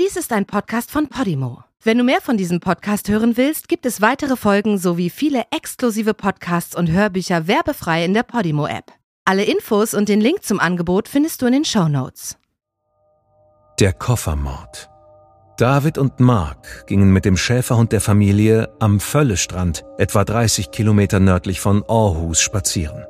Dies ist ein Podcast von Podimo. Wenn du mehr von diesem Podcast hören willst, gibt es weitere Folgen sowie viele exklusive Podcasts und Hörbücher werbefrei in der Podimo-App. Alle Infos und den Link zum Angebot findest du in den Show Notes. Der Koffermord. David und Mark gingen mit dem Schäferhund der Familie am Völlestrand, etwa 30 Kilometer nördlich von Aarhus, spazieren.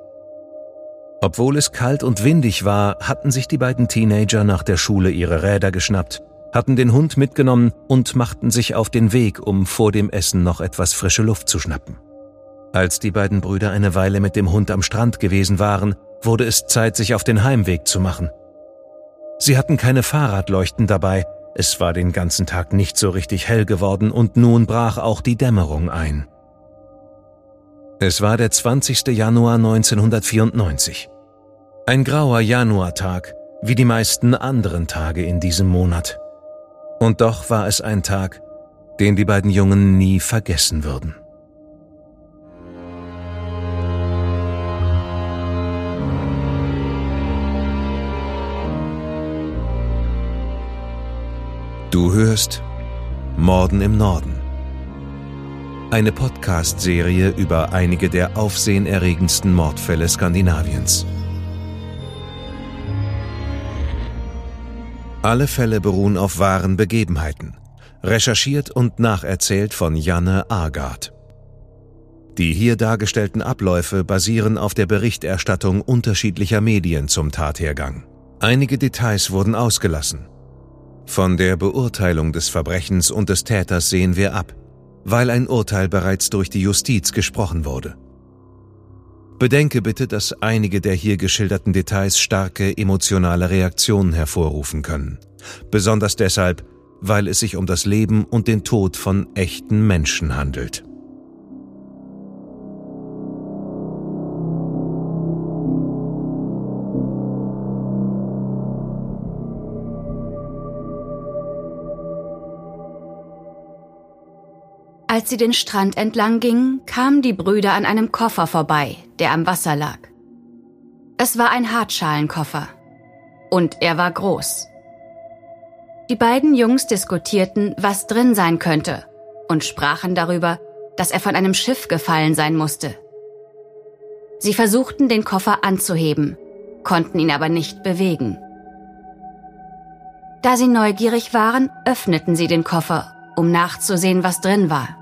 Obwohl es kalt und windig war, hatten sich die beiden Teenager nach der Schule ihre Räder geschnappt, hatten den Hund mitgenommen und machten sich auf den Weg, um vor dem Essen noch etwas frische Luft zu schnappen. Als die beiden Brüder eine Weile mit dem Hund am Strand gewesen waren, wurde es Zeit, sich auf den Heimweg zu machen. Sie hatten keine Fahrradleuchten dabei, es war den ganzen Tag nicht so richtig hell geworden und nun brach auch die Dämmerung ein. Es war der 20. Januar 1994. Ein grauer Januartag, wie die meisten anderen Tage in diesem Monat. Und doch war es ein Tag, den die beiden Jungen nie vergessen würden. Du hörst Morden im Norden. Eine Podcast-Serie über einige der aufsehenerregendsten Mordfälle Skandinaviens. Alle Fälle beruhen auf wahren Begebenheiten, recherchiert und nacherzählt von Janne Agard. Die hier dargestellten Abläufe basieren auf der Berichterstattung unterschiedlicher Medien zum Tathergang. Einige Details wurden ausgelassen. Von der Beurteilung des Verbrechens und des Täters sehen wir ab, weil ein Urteil bereits durch die Justiz gesprochen wurde. Bedenke bitte, dass einige der hier geschilderten Details starke emotionale Reaktionen hervorrufen können. Besonders deshalb, weil es sich um das Leben und den Tod von echten Menschen handelt. Als sie den Strand entlang gingen, kamen die Brüder an einem Koffer vorbei, der am Wasser lag. Es war ein Hartschalenkoffer. Und er war groß. Die beiden Jungs diskutierten, was drin sein könnte, und sprachen darüber, dass er von einem Schiff gefallen sein musste. Sie versuchten, den Koffer anzuheben, konnten ihn aber nicht bewegen. Da sie neugierig waren, öffneten sie den Koffer, um nachzusehen, was drin war.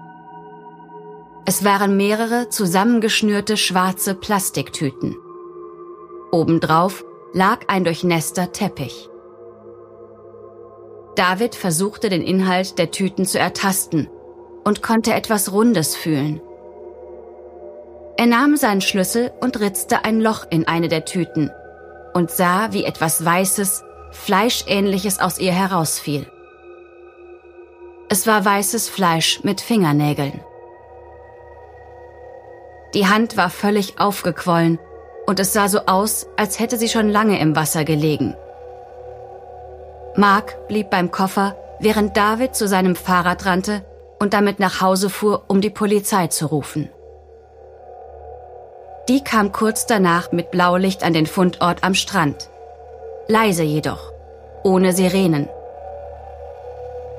Es waren mehrere zusammengeschnürte schwarze Plastiktüten. Obendrauf lag ein durchnässter Teppich. David versuchte den Inhalt der Tüten zu ertasten und konnte etwas Rundes fühlen. Er nahm seinen Schlüssel und ritzte ein Loch in eine der Tüten und sah, wie etwas Weißes, Fleischähnliches aus ihr herausfiel. Es war weißes Fleisch mit Fingernägeln. Die Hand war völlig aufgequollen und es sah so aus, als hätte sie schon lange im Wasser gelegen. Mark blieb beim Koffer, während David zu seinem Fahrrad rannte und damit nach Hause fuhr, um die Polizei zu rufen. Die kam kurz danach mit Blaulicht an den Fundort am Strand. Leise jedoch, ohne Sirenen.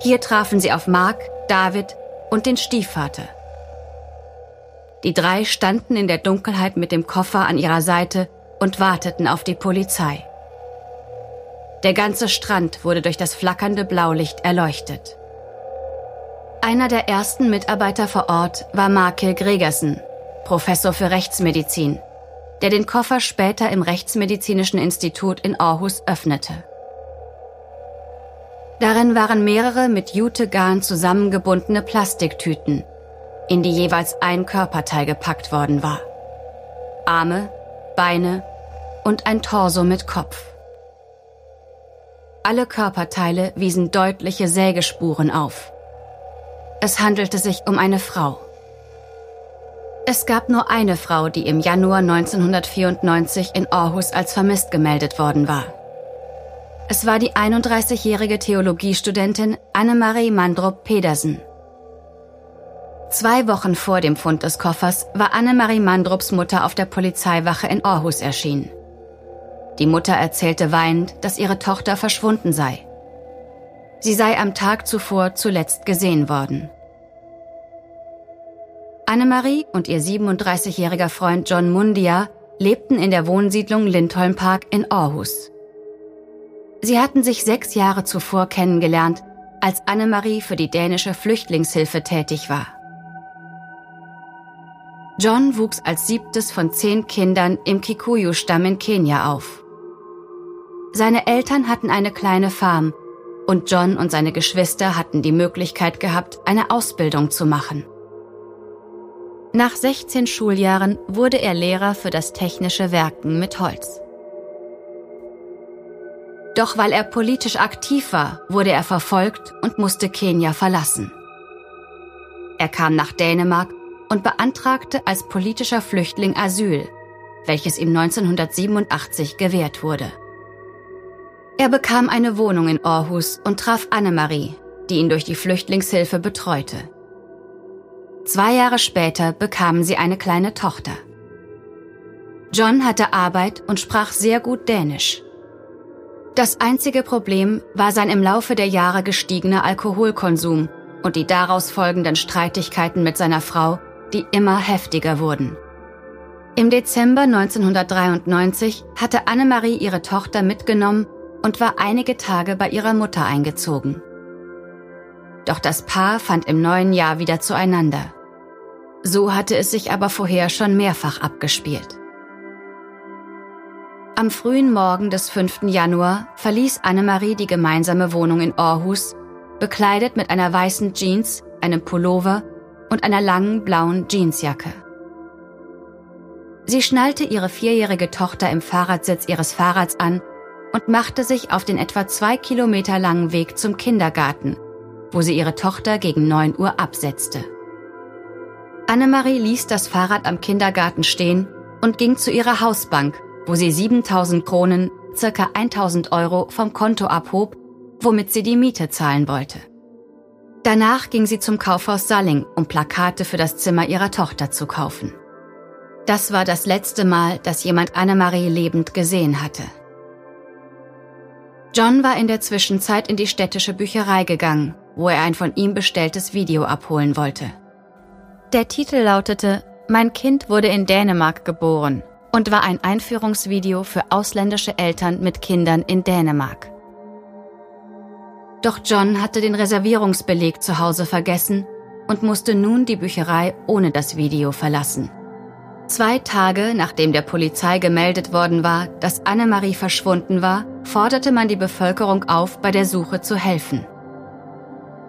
Hier trafen sie auf Mark, David und den Stiefvater. Die drei standen in der Dunkelheit mit dem Koffer an ihrer Seite und warteten auf die Polizei. Der ganze Strand wurde durch das flackernde Blaulicht erleuchtet. Einer der ersten Mitarbeiter vor Ort war Markel Gregersen, Professor für Rechtsmedizin, der den Koffer später im Rechtsmedizinischen Institut in Aarhus öffnete. Darin waren mehrere mit Jutegarn zusammengebundene Plastiktüten, in die jeweils ein Körperteil gepackt worden war. Arme, Beine und ein Torso mit Kopf. Alle Körperteile wiesen deutliche Sägespuren auf. Es handelte sich um eine Frau. Es gab nur eine Frau, die im Januar 1994 in Aarhus als vermisst gemeldet worden war. Es war die 31-jährige Theologiestudentin Annemarie Mandrup Pedersen. Zwei Wochen vor dem Fund des Koffers war Annemarie Mandrups Mutter auf der Polizeiwache in Aarhus erschienen. Die Mutter erzählte weinend, dass ihre Tochter verschwunden sei. Sie sei am Tag zuvor zuletzt gesehen worden. Annemarie und ihr 37-jähriger Freund John Mundia lebten in der Wohnsiedlung Lindholm Park in Aarhus. Sie hatten sich sechs Jahre zuvor kennengelernt, als Annemarie für die dänische Flüchtlingshilfe tätig war. John wuchs als siebtes von zehn Kindern im Kikuyu-Stamm in Kenia auf. Seine Eltern hatten eine kleine Farm und John und seine Geschwister hatten die Möglichkeit gehabt, eine Ausbildung zu machen. Nach 16 Schuljahren wurde er Lehrer für das technische Werken mit Holz. Doch weil er politisch aktiv war, wurde er verfolgt und musste Kenia verlassen. Er kam nach Dänemark und beantragte als politischer Flüchtling Asyl, welches ihm 1987 gewährt wurde. Er bekam eine Wohnung in Aarhus und traf Annemarie, die ihn durch die Flüchtlingshilfe betreute. Zwei Jahre später bekamen sie eine kleine Tochter. John hatte Arbeit und sprach sehr gut Dänisch. Das einzige Problem war sein im Laufe der Jahre gestiegener Alkoholkonsum und die daraus folgenden Streitigkeiten mit seiner Frau, die immer heftiger wurden. Im Dezember 1993 hatte Annemarie ihre Tochter mitgenommen und war einige Tage bei ihrer Mutter eingezogen. Doch das Paar fand im neuen Jahr wieder zueinander. So hatte es sich aber vorher schon mehrfach abgespielt. Am frühen Morgen des 5. Januar verließ Annemarie die gemeinsame Wohnung in Aarhus, bekleidet mit einer weißen Jeans, einem Pullover und einer langen blauen Jeansjacke. Sie schnallte ihre vierjährige Tochter im Fahrradsitz ihres Fahrrads an und machte sich auf den etwa zwei Kilometer langen Weg zum Kindergarten, wo sie ihre Tochter gegen neun Uhr absetzte. Annemarie ließ das Fahrrad am Kindergarten stehen und ging zu ihrer Hausbank, wo sie 7000 Kronen, circa 1000 Euro vom Konto abhob, womit sie die Miete zahlen wollte. Danach ging sie zum Kaufhaus Salling, um Plakate für das Zimmer ihrer Tochter zu kaufen. Das war das letzte Mal, dass jemand Annemarie lebend gesehen hatte. John war in der Zwischenzeit in die städtische Bücherei gegangen, wo er ein von ihm bestelltes Video abholen wollte. Der Titel lautete Mein Kind wurde in Dänemark geboren und war ein Einführungsvideo für ausländische Eltern mit Kindern in Dänemark. Doch John hatte den Reservierungsbeleg zu Hause vergessen und musste nun die Bücherei ohne das Video verlassen. Zwei Tage nachdem der Polizei gemeldet worden war, dass Annemarie verschwunden war, forderte man die Bevölkerung auf, bei der Suche zu helfen.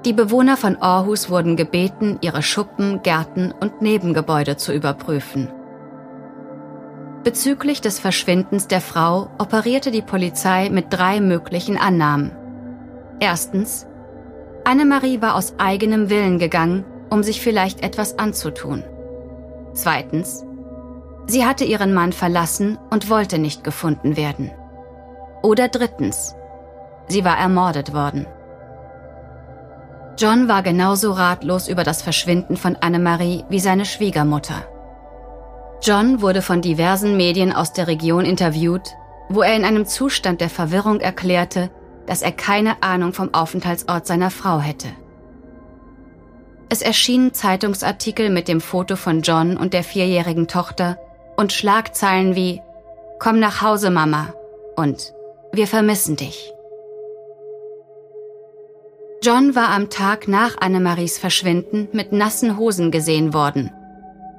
Die Bewohner von Aarhus wurden gebeten, ihre Schuppen, Gärten und Nebengebäude zu überprüfen. Bezüglich des Verschwindens der Frau operierte die Polizei mit drei möglichen Annahmen. Erstens, Annemarie war aus eigenem Willen gegangen, um sich vielleicht etwas anzutun. Zweitens, Sie hatte ihren Mann verlassen und wollte nicht gefunden werden. Oder drittens, sie war ermordet worden. John war genauso ratlos über das Verschwinden von Annemarie wie seine Schwiegermutter. John wurde von diversen Medien aus der Region interviewt, wo er in einem Zustand der Verwirrung erklärte, dass er keine Ahnung vom Aufenthaltsort seiner Frau hätte. Es erschienen Zeitungsartikel mit dem Foto von John und der vierjährigen Tochter und Schlagzeilen wie Komm nach Hause, Mama und Wir vermissen dich. John war am Tag nach Annemaries Verschwinden mit nassen Hosen gesehen worden.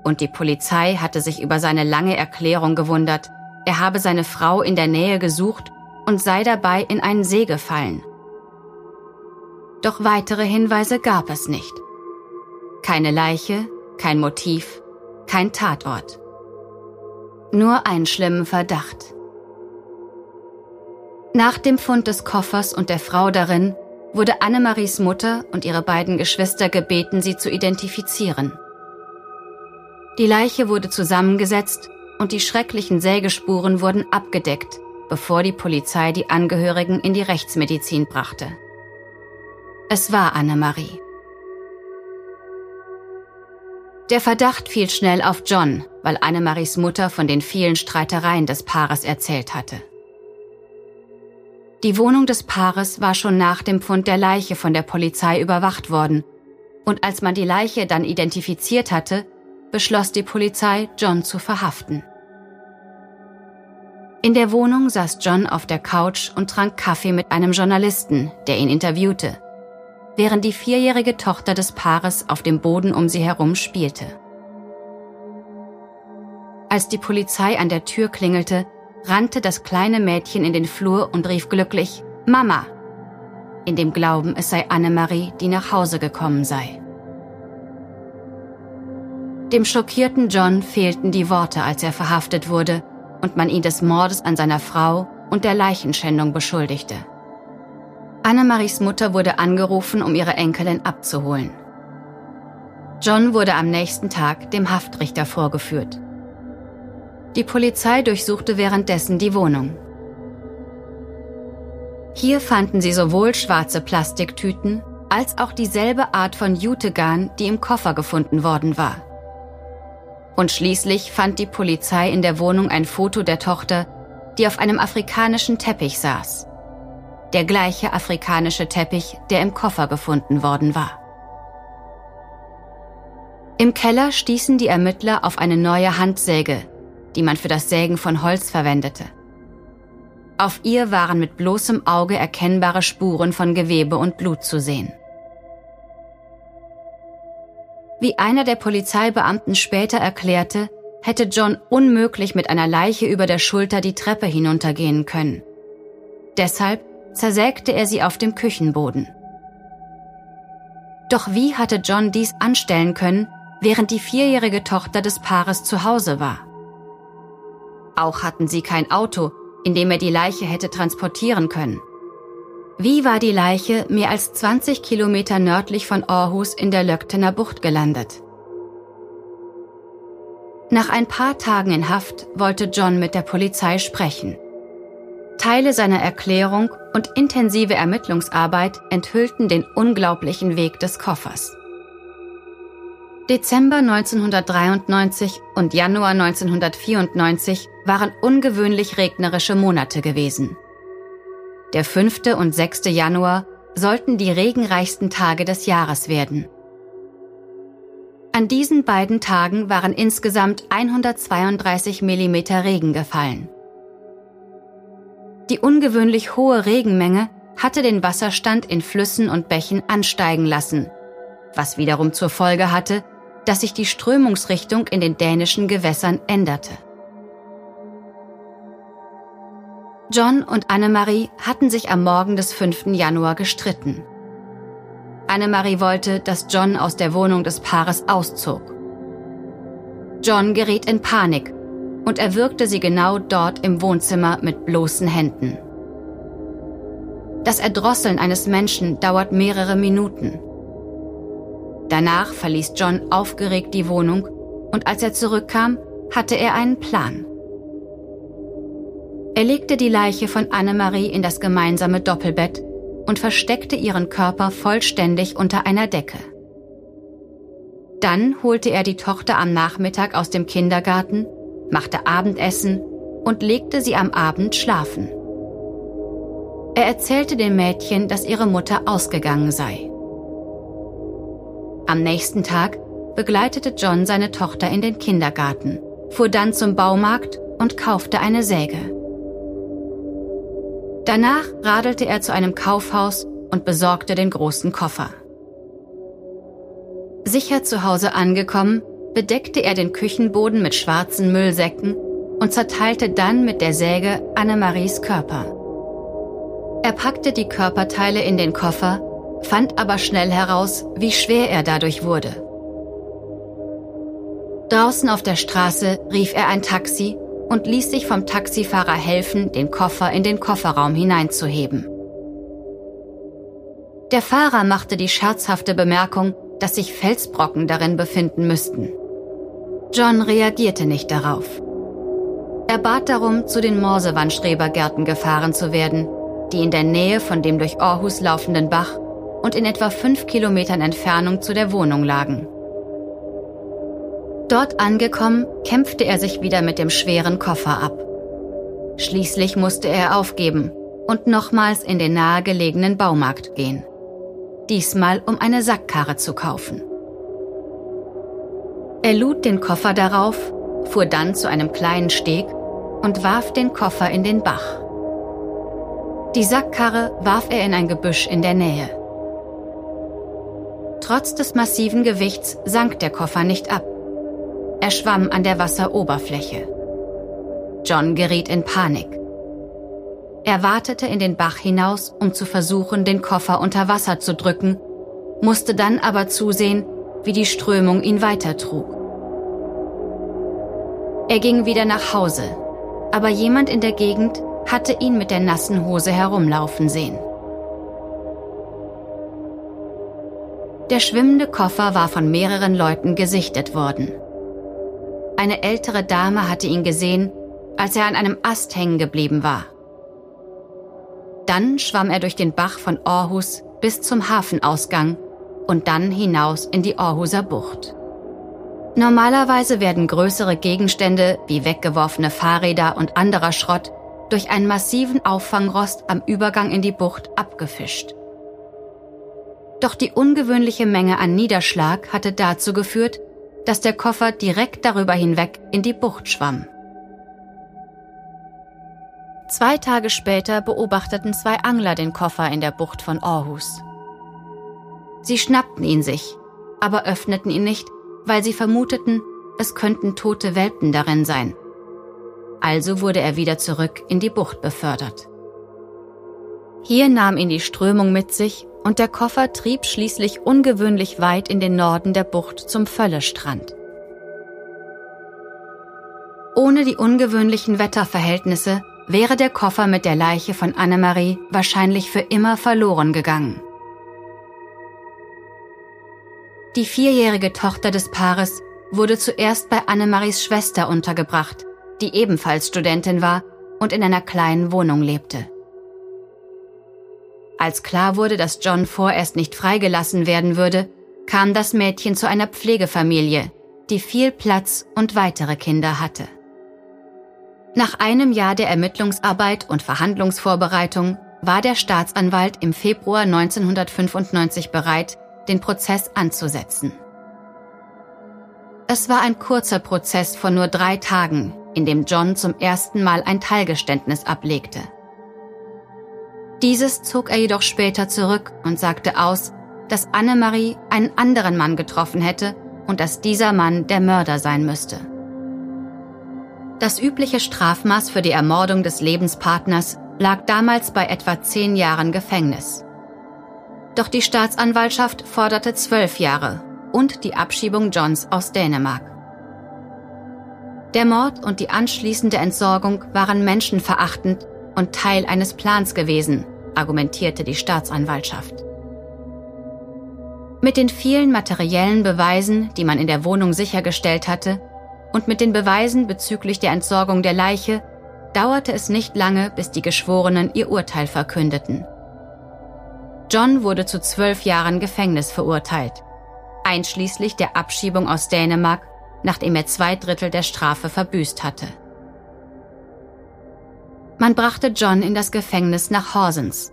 Und die Polizei hatte sich über seine lange Erklärung gewundert, er habe seine Frau in der Nähe gesucht und sei dabei in einen See gefallen. Doch weitere Hinweise gab es nicht. Keine Leiche, kein Motiv, kein Tatort nur einen schlimmen Verdacht. Nach dem Fund des Koffers und der Frau darin wurde Annemaries Mutter und ihre beiden Geschwister gebeten, sie zu identifizieren. Die Leiche wurde zusammengesetzt und die schrecklichen Sägespuren wurden abgedeckt, bevor die Polizei die Angehörigen in die Rechtsmedizin brachte. Es war Annemarie. Der Verdacht fiel schnell auf John, weil Annemaries Mutter von den vielen Streitereien des Paares erzählt hatte. Die Wohnung des Paares war schon nach dem Fund der Leiche von der Polizei überwacht worden, und als man die Leiche dann identifiziert hatte, beschloss die Polizei, John zu verhaften. In der Wohnung saß John auf der Couch und trank Kaffee mit einem Journalisten, der ihn interviewte, während die vierjährige Tochter des Paares auf dem Boden um sie herum spielte. Als die Polizei an der Tür klingelte, rannte das kleine Mädchen in den Flur und rief glücklich Mama, in dem Glauben, es sei Annemarie, die nach Hause gekommen sei. Dem schockierten John fehlten die Worte, als er verhaftet wurde und man ihn des Mordes an seiner Frau und der Leichenschändung beschuldigte. Annemaries Mutter wurde angerufen, um ihre Enkelin abzuholen. John wurde am nächsten Tag dem Haftrichter vorgeführt. Die Polizei durchsuchte währenddessen die Wohnung. Hier fanden sie sowohl schwarze Plastiktüten als auch dieselbe Art von Jutegarn, die im Koffer gefunden worden war. Und schließlich fand die Polizei in der Wohnung ein Foto der Tochter, die auf einem afrikanischen Teppich saß. Der gleiche afrikanische Teppich, der im Koffer gefunden worden war. Im Keller stießen die Ermittler auf eine neue Handsäge, die man für das Sägen von Holz verwendete. Auf ihr waren mit bloßem Auge erkennbare Spuren von Gewebe und Blut zu sehen. Wie einer der Polizeibeamten später erklärte, hätte John unmöglich mit einer Leiche über der Schulter die Treppe hinuntergehen können. Deshalb zersägte er sie auf dem Küchenboden. Doch wie hatte John dies anstellen können, während die vierjährige Tochter des Paares zu Hause war? Auch hatten sie kein Auto, in dem er die Leiche hätte transportieren können. Wie war die Leiche mehr als 20 Kilometer nördlich von Aarhus in der Löcktener Bucht gelandet? Nach ein paar Tagen in Haft wollte John mit der Polizei sprechen. Teile seiner Erklärung und intensive Ermittlungsarbeit enthüllten den unglaublichen Weg des Koffers. Dezember 1993 und Januar 1994 waren ungewöhnlich regnerische Monate gewesen. Der 5. und 6. Januar sollten die regenreichsten Tage des Jahres werden. An diesen beiden Tagen waren insgesamt 132 mm Regen gefallen. Die ungewöhnlich hohe Regenmenge hatte den Wasserstand in Flüssen und Bächen ansteigen lassen, was wiederum zur Folge hatte, dass sich die Strömungsrichtung in den dänischen Gewässern änderte. John und Annemarie hatten sich am Morgen des 5. Januar gestritten. Annemarie wollte, dass John aus der Wohnung des Paares auszog. John geriet in Panik und erwürgte sie genau dort im Wohnzimmer mit bloßen Händen. Das Erdrosseln eines Menschen dauert mehrere Minuten. Danach verließ John aufgeregt die Wohnung und als er zurückkam, hatte er einen Plan. Er legte die Leiche von Annemarie in das gemeinsame Doppelbett und versteckte ihren Körper vollständig unter einer Decke. Dann holte er die Tochter am Nachmittag aus dem Kindergarten, machte Abendessen und legte sie am Abend schlafen. Er erzählte dem Mädchen, dass ihre Mutter ausgegangen sei. Am nächsten Tag begleitete John seine Tochter in den Kindergarten, fuhr dann zum Baumarkt und kaufte eine Säge. Danach radelte er zu einem Kaufhaus und besorgte den großen Koffer. Sicher zu Hause angekommen, bedeckte er den Küchenboden mit schwarzen Müllsäcken und zerteilte dann mit der Säge Annemaries Körper. Er packte die Körperteile in den Koffer, fand aber schnell heraus, wie schwer er dadurch wurde. Draußen auf der Straße rief er ein Taxi und ließ sich vom Taxifahrer helfen, den Koffer in den Kofferraum hineinzuheben. Der Fahrer machte die scherzhafte Bemerkung, dass sich Felsbrocken darin befinden müssten. John reagierte nicht darauf. Er bat darum, zu den Morsewandstrebergärten gefahren zu werden, die in der Nähe von dem durch Aarhus laufenden Bach und in etwa fünf Kilometern Entfernung zu der Wohnung lagen. Dort angekommen, kämpfte er sich wieder mit dem schweren Koffer ab. Schließlich musste er aufgeben und nochmals in den nahegelegenen Baumarkt gehen. Diesmal um eine Sackkarre zu kaufen. Er lud den Koffer darauf, fuhr dann zu einem kleinen Steg und warf den Koffer in den Bach. Die Sackkarre warf er in ein Gebüsch in der Nähe. Trotz des massiven Gewichts sank der Koffer nicht ab. Er schwamm an der Wasseroberfläche. John geriet in Panik. Er wartete in den Bach hinaus, um zu versuchen, den Koffer unter Wasser zu drücken, musste dann aber zusehen, wie die Strömung ihn weitertrug. Er ging wieder nach Hause, aber jemand in der Gegend hatte ihn mit der nassen Hose herumlaufen sehen. Der schwimmende Koffer war von mehreren Leuten gesichtet worden. Eine ältere Dame hatte ihn gesehen, als er an einem Ast hängen geblieben war. Dann schwamm er durch den Bach von Aarhus bis zum Hafenausgang und dann hinaus in die Aarhuser Bucht. Normalerweise werden größere Gegenstände wie weggeworfene Fahrräder und anderer Schrott durch einen massiven Auffangrost am Übergang in die Bucht abgefischt. Doch die ungewöhnliche Menge an Niederschlag hatte dazu geführt, dass der Koffer direkt darüber hinweg in die Bucht schwamm. Zwei Tage später beobachteten zwei Angler den Koffer in der Bucht von Aarhus. Sie schnappten ihn sich, aber öffneten ihn nicht, weil sie vermuteten, es könnten tote Welpen darin sein. Also wurde er wieder zurück in die Bucht befördert. Hier nahm ihn die Strömung mit sich und der Koffer trieb schließlich ungewöhnlich weit in den Norden der Bucht zum Völlestrand. Ohne die ungewöhnlichen Wetterverhältnisse wäre der Koffer mit der Leiche von Annemarie wahrscheinlich für immer verloren gegangen. Die vierjährige Tochter des Paares wurde zuerst bei Annemaries Schwester untergebracht, die ebenfalls Studentin war und in einer kleinen Wohnung lebte. Als klar wurde, dass John vorerst nicht freigelassen werden würde, kam das Mädchen zu einer Pflegefamilie, die viel Platz und weitere Kinder hatte. Nach einem Jahr der Ermittlungsarbeit und Verhandlungsvorbereitung war der Staatsanwalt im Februar 1995 bereit, den Prozess anzusetzen. Es war ein kurzer Prozess von nur drei Tagen, in dem John zum ersten Mal ein Teilgeständnis ablegte. Dieses zog er jedoch später zurück und sagte aus, dass Annemarie einen anderen Mann getroffen hätte und dass dieser Mann der Mörder sein müsste. Das übliche Strafmaß für die Ermordung des Lebenspartners lag damals bei etwa zehn Jahren Gefängnis. Doch die Staatsanwaltschaft forderte zwölf Jahre und die Abschiebung Johns aus Dänemark. Der Mord und die anschließende Entsorgung waren menschenverachtend und Teil eines Plans gewesen, argumentierte die Staatsanwaltschaft. Mit den vielen materiellen Beweisen, die man in der Wohnung sichergestellt hatte, und mit den Beweisen bezüglich der Entsorgung der Leiche dauerte es nicht lange, bis die Geschworenen ihr Urteil verkündeten. John wurde zu zwölf Jahren Gefängnis verurteilt, einschließlich der Abschiebung aus Dänemark, nachdem er zwei Drittel der Strafe verbüßt hatte. Man brachte John in das Gefängnis nach Horsens.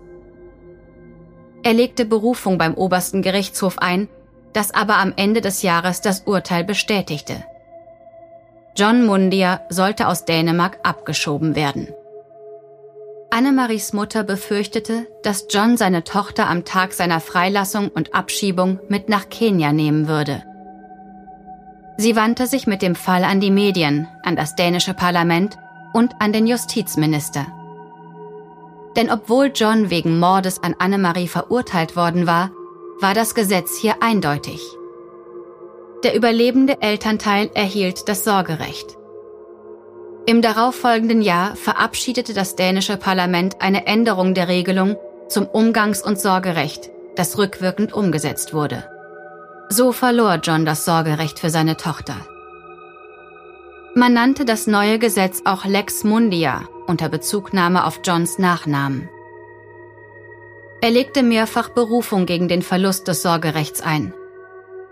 Er legte Berufung beim obersten Gerichtshof ein, das aber am Ende des Jahres das Urteil bestätigte. John Mundia sollte aus Dänemark abgeschoben werden. Annemaries Mutter befürchtete, dass John seine Tochter am Tag seiner Freilassung und Abschiebung mit nach Kenia nehmen würde. Sie wandte sich mit dem Fall an die Medien, an das dänische Parlament und an den Justizminister. Denn obwohl John wegen Mordes an Annemarie verurteilt worden war, war das Gesetz hier eindeutig. Der überlebende Elternteil erhielt das Sorgerecht. Im darauffolgenden Jahr verabschiedete das dänische Parlament eine Änderung der Regelung zum Umgangs- und Sorgerecht, das rückwirkend umgesetzt wurde. So verlor John das Sorgerecht für seine Tochter. Man nannte das neue Gesetz auch Lex Mundia unter Bezugnahme auf Johns Nachnamen. Er legte mehrfach Berufung gegen den Verlust des Sorgerechts ein.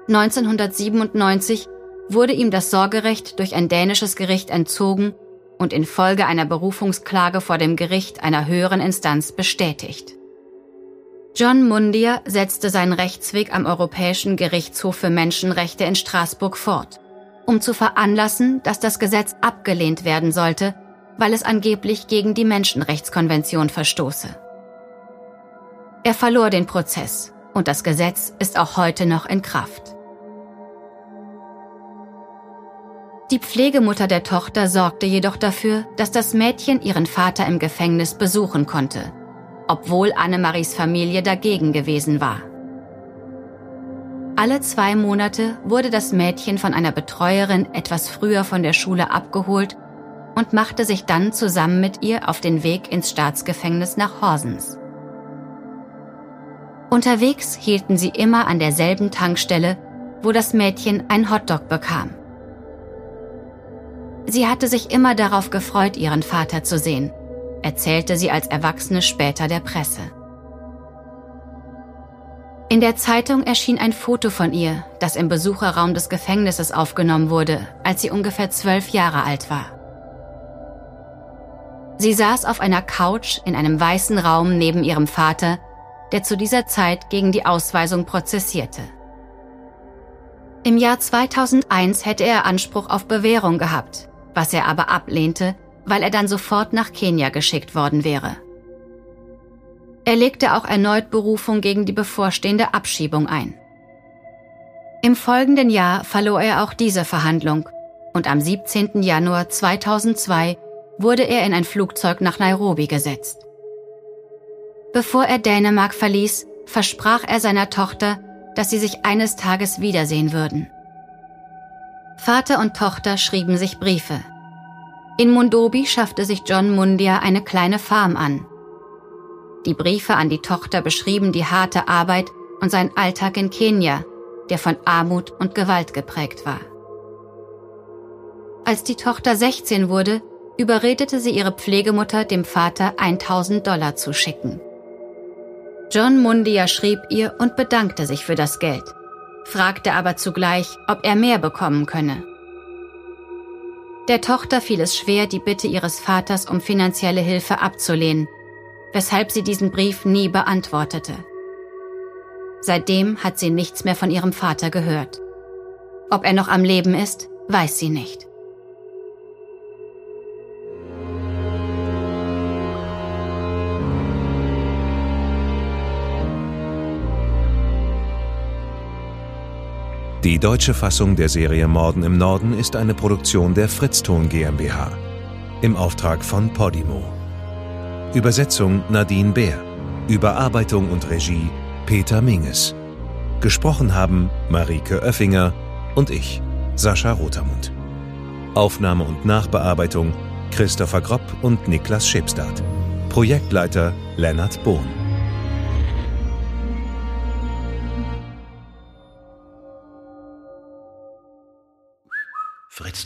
1997 wurde ihm das Sorgerecht durch ein dänisches Gericht entzogen und infolge einer Berufungsklage vor dem Gericht einer höheren Instanz bestätigt. John Mundier setzte seinen Rechtsweg am Europäischen Gerichtshof für Menschenrechte in Straßburg fort, um zu veranlassen, dass das Gesetz abgelehnt werden sollte, weil es angeblich gegen die Menschenrechtskonvention verstoße. Er verlor den Prozess und das Gesetz ist auch heute noch in Kraft. Die Pflegemutter der Tochter sorgte jedoch dafür, dass das Mädchen ihren Vater im Gefängnis besuchen konnte, obwohl Annemaries Familie dagegen gewesen war. Alle zwei Monate wurde das Mädchen von einer Betreuerin etwas früher von der Schule abgeholt und machte sich dann zusammen mit ihr auf den Weg ins Staatsgefängnis nach Horsens. Unterwegs hielten sie immer an derselben Tankstelle, wo das Mädchen ein Hotdog bekam. Sie hatte sich immer darauf gefreut, ihren Vater zu sehen, erzählte sie als Erwachsene später der Presse. In der Zeitung erschien ein Foto von ihr, das im Besucherraum des Gefängnisses aufgenommen wurde, als sie ungefähr zwölf Jahre alt war. Sie saß auf einer Couch in einem weißen Raum neben ihrem Vater, der zu dieser Zeit gegen die Ausweisung prozessierte. Im Jahr 2001 hätte er Anspruch auf Bewährung gehabt, was er aber ablehnte, weil er dann sofort nach Kenia geschickt worden wäre. Er legte auch erneut Berufung gegen die bevorstehende Abschiebung ein. Im folgenden Jahr verlor er auch diese Verhandlung und am 17. Januar 2002 wurde er in ein Flugzeug nach Nairobi gesetzt. Bevor er Dänemark verließ, versprach er seiner Tochter, dass sie sich eines Tages wiedersehen würden. Vater und Tochter schrieben sich Briefe. In Mundobi schaffte sich John Mundia eine kleine Farm an. Die Briefe an die Tochter beschrieben die harte Arbeit und seinen Alltag in Kenia, der von Armut und Gewalt geprägt war. Als die Tochter 16 wurde, überredete sie ihre Pflegemutter, dem Vater 1000 Dollar zu schicken. John Mundia schrieb ihr und bedankte sich für das Geld, fragte aber zugleich, ob er mehr bekommen könne. Der Tochter fiel es schwer, die Bitte ihres Vaters um finanzielle Hilfe abzulehnen, weshalb sie diesen Brief nie beantwortete. Seitdem hat sie nichts mehr von ihrem Vater gehört. Ob er noch am Leben ist, weiß sie nicht. Die deutsche Fassung der Serie Morden im Norden ist eine Produktion der Fritzton GmbH im Auftrag von Podimo. Übersetzung Nadine Bär. Überarbeitung und Regie Peter Minges. Gesprochen haben Marike Oeffinger und ich, Sascha Rotermund. Aufnahme und Nachbearbeitung Christopher Gropp und Niklas Schipstadt. Projektleiter Lennart Bohn. Fritz